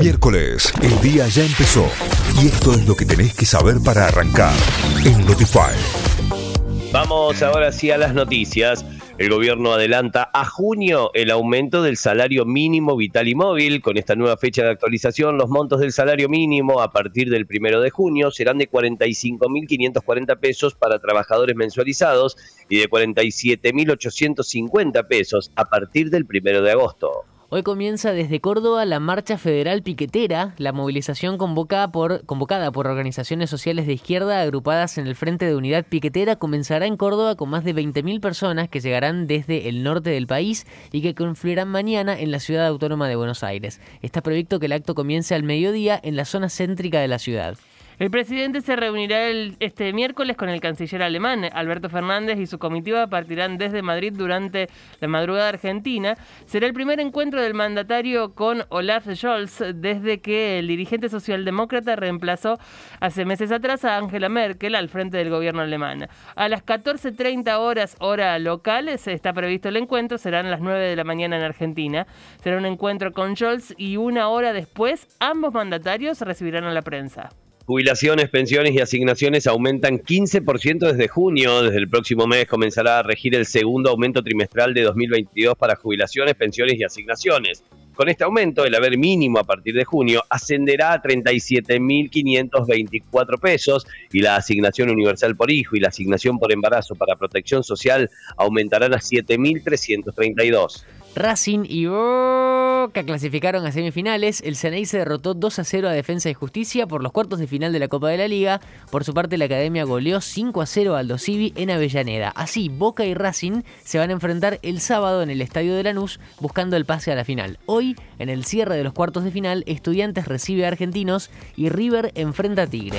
Miércoles, el día ya empezó y esto es lo que tenés que saber para arrancar en Notify. Vamos ahora sí a las noticias. El gobierno adelanta a junio el aumento del salario mínimo vital y móvil. Con esta nueva fecha de actualización, los montos del salario mínimo a partir del primero de junio serán de 45.540 pesos para trabajadores mensualizados y de 47.850 pesos a partir del primero de agosto. Hoy comienza desde Córdoba la Marcha Federal Piquetera, la movilización convocada por, convocada por organizaciones sociales de izquierda agrupadas en el Frente de Unidad Piquetera comenzará en Córdoba con más de 20.000 personas que llegarán desde el norte del país y que confluirán mañana en la ciudad autónoma de Buenos Aires. Está previsto que el acto comience al mediodía en la zona céntrica de la ciudad. El presidente se reunirá este miércoles con el canciller alemán. Alberto Fernández y su comitiva partirán desde Madrid durante la madrugada argentina. Será el primer encuentro del mandatario con Olaf Scholz desde que el dirigente socialdemócrata reemplazó hace meses atrás a Angela Merkel al frente del gobierno alemán. A las 14.30 horas hora local está previsto el encuentro, serán las 9 de la mañana en Argentina. Será un encuentro con Scholz y una hora después ambos mandatarios recibirán a la prensa. Jubilaciones, pensiones y asignaciones aumentan 15% desde junio. Desde el próximo mes comenzará a regir el segundo aumento trimestral de 2022 para jubilaciones, pensiones y asignaciones. Con este aumento, el haber mínimo a partir de junio ascenderá a 37.524 pesos y la asignación universal por hijo y la asignación por embarazo para protección social aumentarán a 7.332. Racing y Boca clasificaron a semifinales. El Ceney se derrotó 2 a 0 a Defensa y Justicia por los cuartos de final de la Copa de la Liga. Por su parte, la Academia goleó 5 a 0 al en Avellaneda. Así, Boca y Racing se van a enfrentar el sábado en el Estadio de Lanús buscando el pase a la final. Hoy, en el cierre de los cuartos de final, Estudiantes recibe a Argentinos y River enfrenta a Tigre.